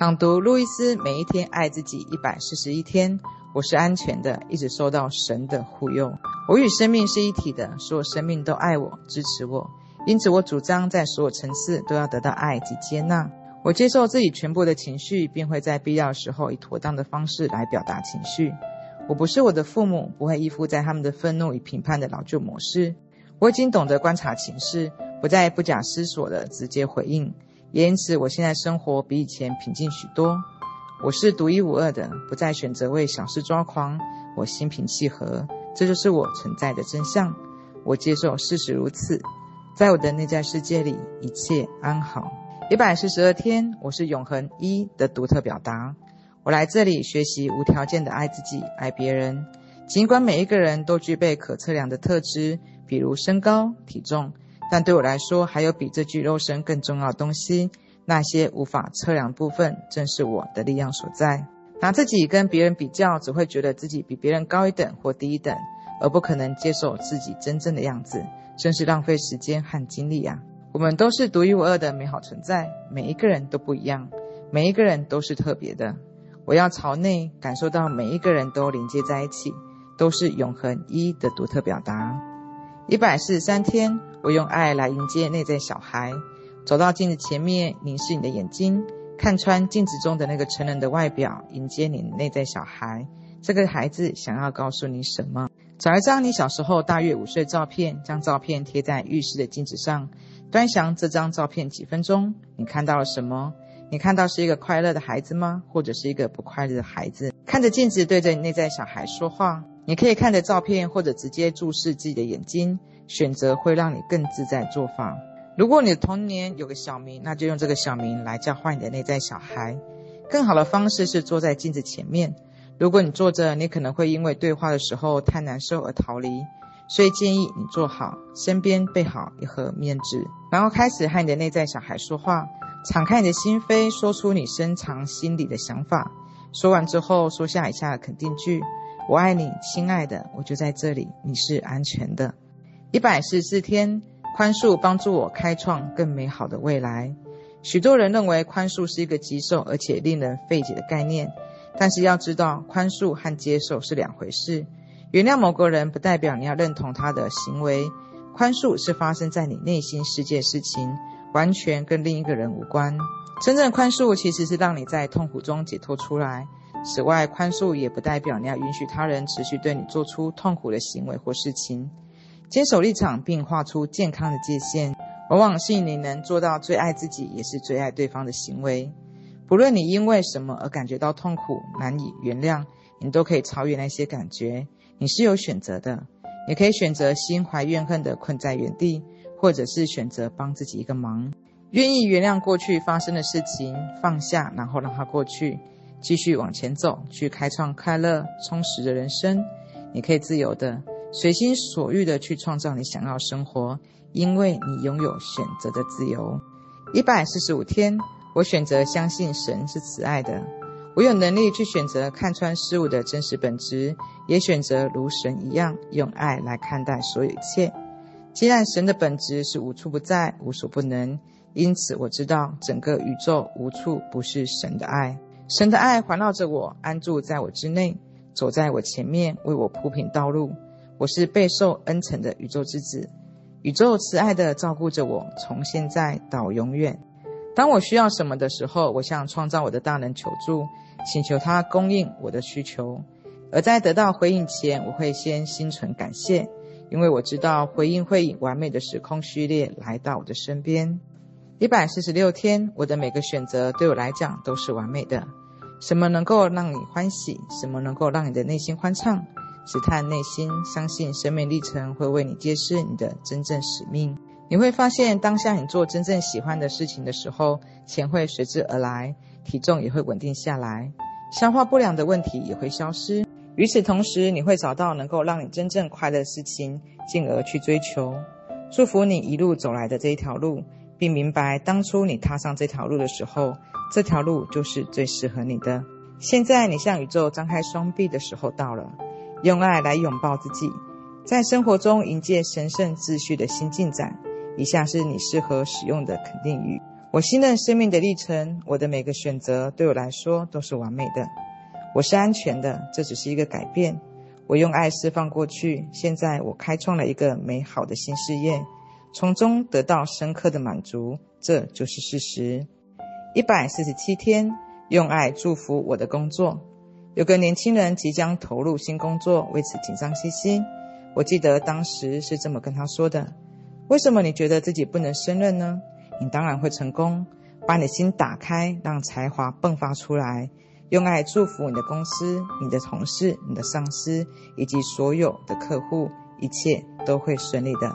朗读路易斯，每一天爱自己一百四十一天。我是安全的，一直受到神的护佑。我与生命是一体的，所有生命都爱我、支持我。因此，我主张在所有层次都要得到爱及接纳。我接受自己全部的情绪，并会在必要的时候以妥当的方式来表达情绪。我不是我的父母，不会依附在他们的愤怒与评判的老旧模式。我已经懂得观察情势，不再不假思索的直接回应。也因此，我现在生活比以前平静许多。我是独一无二的，不再选择为小事抓狂。我心平气和，这就是我存在的真相。我接受事实如此，在我的内在世界里，一切安好。一百四十二天，我是永恒一的独特表达。我来这里学习无条件的爱自己，爱别人。尽管每一个人都具备可测量的特质，比如身高、体重，但对我来说，还有比这具肉身更重要的东西。那些无法测量部分，正是我的力量所在。拿自己跟别人比较，只会觉得自己比别人高一等或低一等，而不可能接受自己真正的样子，真是浪费时间和精力啊！我们都是独一无二的美好存在，每一个人都不一样，每一个人都是特别的。我要朝内感受到每一个人都连接在一起，都是永恒一的独特表达。一百四十三天，我用爱来迎接内在小孩。走到镜子前面，凝视你的眼睛，看穿镜子中的那个成人的外表，迎接你内在小孩。这个孩子想要告诉你什么？找一张你小时候大约五岁照片，将照片贴在浴室的镜子上，端详这张照片几分钟。你看到了什么？你看到是一个快乐的孩子吗？或者是一个不快乐的孩子？看着镜子，对着你内在小孩说话。你可以看着照片，或者直接注视自己的眼睛，选择会让你更自在做法。如果你的童年有个小名，那就用这个小名来叫唤你的内在小孩。更好的方式是坐在镜子前面。如果你坐着，你可能会因为对话的时候太难受而逃离，所以建议你坐好，身边备好一盒面纸，然后开始和你的内在小孩说话，敞开你的心扉，说出你深藏心里的想法。说完之后，说下以下的肯定句：我爱你，亲爱的，我就在这里，你是安全的。一百四十四天。宽恕帮助我开创更美好的未来。许多人认为宽恕是一个棘手而且令人费解的概念，但是要知道，宽恕和接受是两回事。原谅某个人不代表你要认同他的行为，宽恕是发生在你内心世界事情，完全跟另一个人无关。真正宽恕其实是让你在痛苦中解脱出来。此外，宽恕也不代表你要允许他人持续对你做出痛苦的行为或事情。坚守立场并画出健康的界限，往往是你能做到最爱自己，也是最爱对方的行为。不论你因为什么而感觉到痛苦、难以原谅，你都可以超越那些感觉。你是有选择的，你可以选择心怀怨恨的困在原地，或者是选择帮自己一个忙，愿意原谅过去发生的事情，放下，然后让它过去，继续往前走，去开创快乐充实的人生。你可以自由的。随心所欲地去创造你想要生活，因为你拥有选择的自由。一百四十五天，我选择相信神是慈爱的。我有能力去选择看穿事物的真实本质，也选择如神一样用爱来看待所有一切。既然神的本质是无处不在、无所不能，因此我知道整个宇宙无处不是神的爱。神的爱环绕着我，安住在我之内，走在我前面，为我铺平道路。我是备受恩宠的宇宙之子，宇宙慈爱地照顾着我，从现在到永远。当我需要什么的时候，我向创造我的大能求助，请求他供应我的需求。而在得到回应前，我会先心存感谢，因为我知道回应会以完美的时空序列来到我的身边。一百四十六天，我的每个选择对我来讲都是完美的。什么能够让你欢喜？什么能够让你的内心欢畅？试探内心，相信生命历程会为你揭示你的真正使命。你会发现，当下你做真正喜欢的事情的时候，钱会随之而来，体重也会稳定下来，消化不良的问题也会消失。与此同时，你会找到能够让你真正快乐的事情，进而去追求。祝福你一路走来的这一条路，并明白当初你踏上这条路的时候，这条路就是最适合你的。现在你向宇宙张开双臂的时候到了。用爱来拥抱自己，在生活中迎接神圣秩序的新进展。以下是你适合使用的肯定语：我信任生命的历程，我的每个选择对我来说都是完美的。我是安全的，这只是一个改变。我用爱释放过去，现在我开创了一个美好的新事业，从中得到深刻的满足，这就是事实。一百四十七天，用爱祝福我的工作。有个年轻人即将投入新工作，为此紧张兮兮。我记得当时是这么跟他说的：“为什么你觉得自己不能胜任呢？你当然会成功。把你的心打开，让才华迸发出来。”用爱祝福你的公司、你的同事、你的上司以及所有的客户，一切都会顺利的。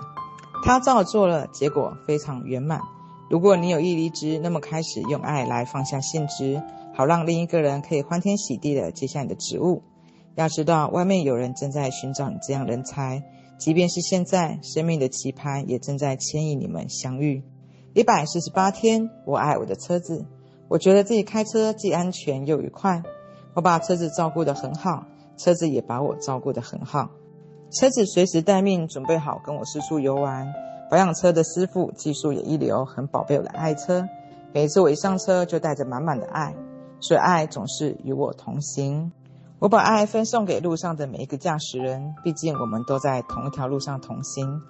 他照做了，结果非常圆满。如果你有意离职，那么开始用爱来放下现职，好让另一个人可以欢天喜地的接下你的职务。要知道，外面有人正在寻找你这样人才，即便是现在，生命的棋盘也正在牵引你们相遇。一百四十八天，我爱我的车子。我觉得自己开车既安全又愉快，我把车子照顾得很好，车子也把我照顾得很好。车子随时待命，准备好跟我四处游玩。保养车的师傅技术也一流，很宝贝我的爱车。每次我一上车就带着满满的爱，所以爱总是与我同行。我把爱分送给路上的每一个驾驶人，毕竟我们都在同一条路上同行。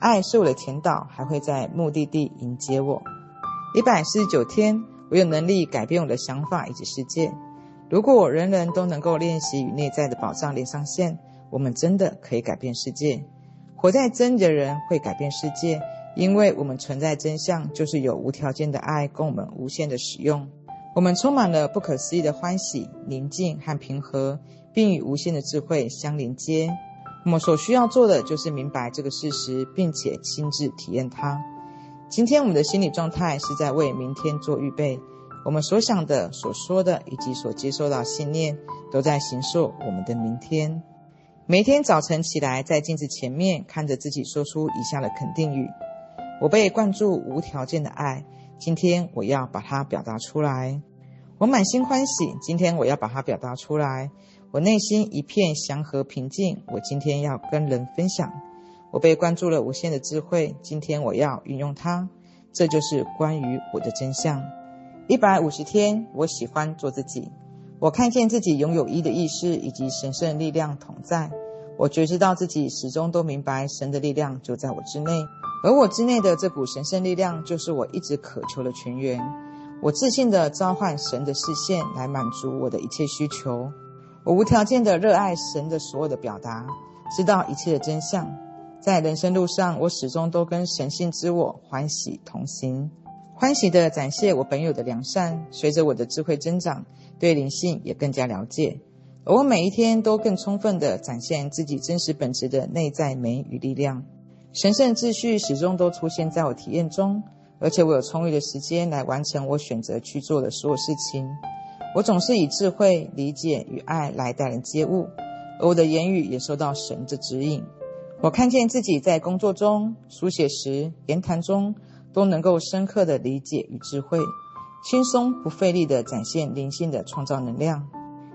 爱是我的前导，还会在目的地迎接我。一百四十九天。我有能力改变我的想法以及世界。如果人人都能够练习与内在的宝藏连上线，我们真的可以改变世界。活在真理的人会改变世界，因为我们存在真相就是有无条件的爱供我们无限的使用。我们充满了不可思议的欢喜、宁静和平和，并与无限的智慧相连接。我们所需要做的就是明白这个事实，并且亲自体验它。今天我们的心理状态是在为明天做预备。我们所想的、所说的以及所接受到信念，都在形塑我们的明天。每天早晨起来，在镜子前面看着自己，说出以下的肯定语：我被灌注无条件的爱，今天我要把它表达出来。我满心欢喜，今天我要把它表达出来。我内心一片祥和平静，我今天要跟人分享。我被灌注了无限的智慧，今天我要运用它。这就是关于我的真相。一百五十天，我喜欢做自己。我看见自己拥有一的意识以及神圣力量同在。我觉知到自己始终都明白神的力量就在我之内，而我之内的这股神圣力量就是我一直渴求的泉源。我自信地召唤神的视线来满足我的一切需求。我无条件地热爱神的所有的表达，知道一切的真相。在人生路上，我始终都跟神性之我欢喜同行，欢喜地展现我本有的良善。随着我的智慧增长，对灵性也更加了解，而我每一天都更充分地展现自己真实本质的内在美与力量。神圣秩序始终都出现在我体验中，而且我有充裕的时间来完成我选择去做的所有事情。我总是以智慧、理解与爱来待人接物，而我的言语也受到神的指引。我看见自己在工作中、书写时、言谈中都能够深刻的理解与智慧，轻松不费力的展现灵性的创造能量，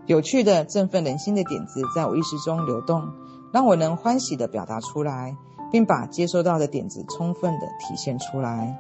有趣的振奋人心的点子在我意识中流动，让我能欢喜的表达出来，并把接收到的点子充分的体现出来。